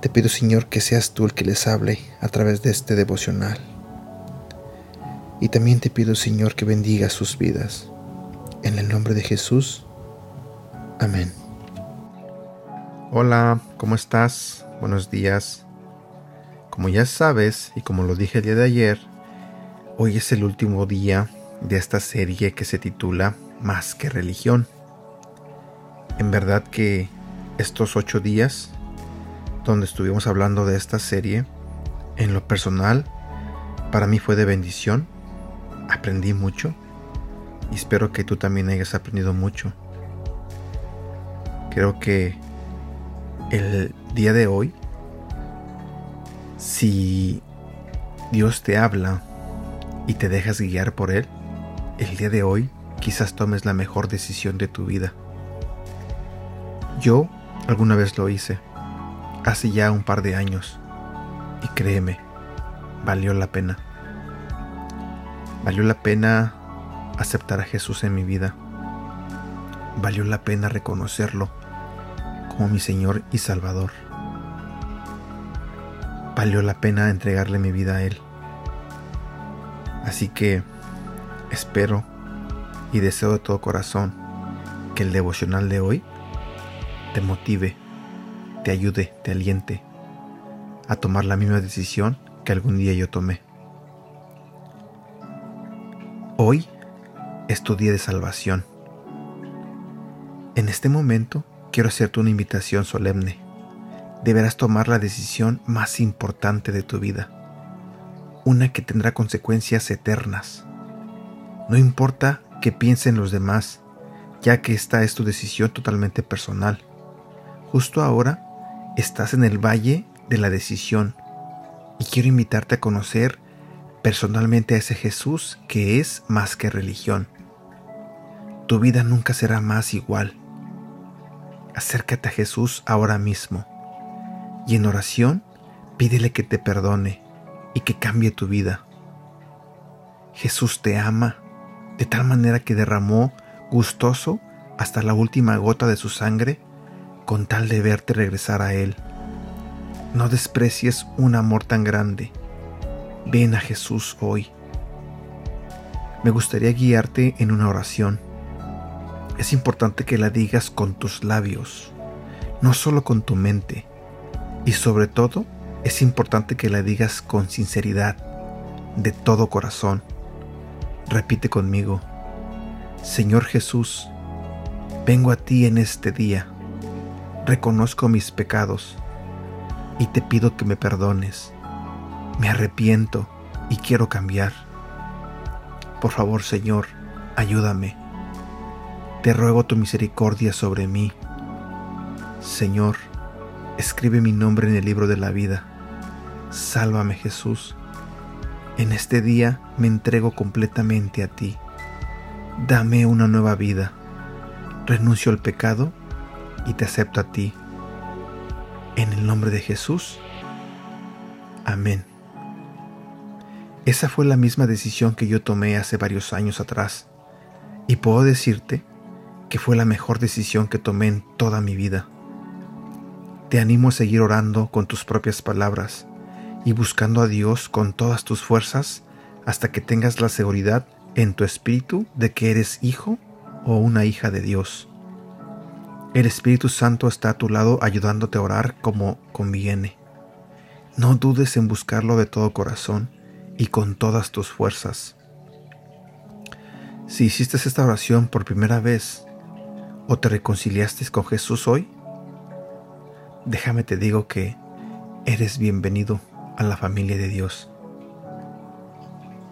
Te pido, Señor, que seas tú el que les hable a través de este devocional. Y también te pido, Señor, que bendiga sus vidas. En el nombre de Jesús. Amén. Hola, ¿cómo estás? Buenos días. Como ya sabes, y como lo dije el día de ayer, hoy es el último día de esta serie que se titula Más que religión. En verdad que estos ocho días donde estuvimos hablando de esta serie, en lo personal, para mí fue de bendición. Aprendí mucho y espero que tú también hayas aprendido mucho. Creo que el día de hoy, si Dios te habla y te dejas guiar por Él, el día de hoy quizás tomes la mejor decisión de tu vida. Yo alguna vez lo hice, hace ya un par de años, y créeme, valió la pena. Valió la pena aceptar a Jesús en mi vida. Valió la pena reconocerlo como mi Señor y Salvador. Valió la pena entregarle mi vida a Él. Así que espero y deseo de todo corazón que el devocional de hoy te motive, te ayude, te aliente a tomar la misma decisión que algún día yo tomé. Hoy es tu día de salvación. En este momento quiero hacerte una invitación solemne. Deberás tomar la decisión más importante de tu vida, una que tendrá consecuencias eternas. No importa que piensen los demás, ya que esta es tu decisión totalmente personal. Justo ahora estás en el valle de la decisión y quiero invitarte a conocer personalmente a ese Jesús que es más que religión. Tu vida nunca será más igual acércate a Jesús ahora mismo y en oración pídele que te perdone y que cambie tu vida. Jesús te ama de tal manera que derramó gustoso hasta la última gota de su sangre con tal de verte regresar a Él. No desprecies un amor tan grande. Ven a Jesús hoy. Me gustaría guiarte en una oración es importante que la digas con tus labios, no solo con tu mente. Y sobre todo, es importante que la digas con sinceridad, de todo corazón. Repite conmigo, Señor Jesús, vengo a ti en este día, reconozco mis pecados y te pido que me perdones. Me arrepiento y quiero cambiar. Por favor, Señor, ayúdame te ruego tu misericordia sobre mí. Señor, escribe mi nombre en el libro de la vida. Sálvame Jesús. En este día me entrego completamente a ti. Dame una nueva vida. Renuncio al pecado y te acepto a ti. En el nombre de Jesús. Amén. Esa fue la misma decisión que yo tomé hace varios años atrás. Y puedo decirte que fue la mejor decisión que tomé en toda mi vida. Te animo a seguir orando con tus propias palabras y buscando a Dios con todas tus fuerzas hasta que tengas la seguridad en tu espíritu de que eres hijo o una hija de Dios. El Espíritu Santo está a tu lado ayudándote a orar como conviene. No dudes en buscarlo de todo corazón y con todas tus fuerzas. Si hiciste esta oración por primera vez, o te reconciliaste con Jesús hoy, déjame te digo que eres bienvenido a la familia de Dios.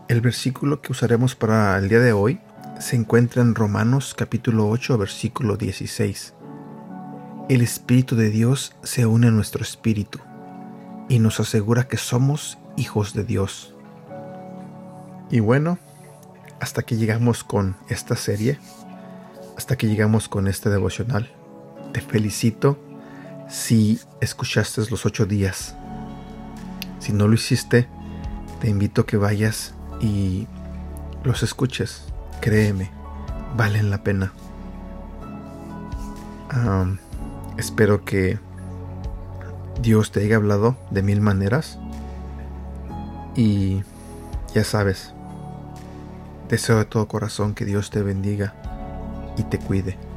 El versículo que usaremos para el día de hoy se encuentra en Romanos capítulo 8 versículo 16 el Espíritu de Dios se une a nuestro espíritu y nos asegura que somos hijos de Dios. Y bueno, hasta que llegamos con esta serie, hasta que llegamos con este devocional. Te felicito si escuchaste los ocho días. Si no lo hiciste, te invito a que vayas y los escuches. Créeme, valen la pena. Espero que Dios te haya hablado de mil maneras. Y ya sabes, deseo de todo corazón que Dios te bendiga y te cuide.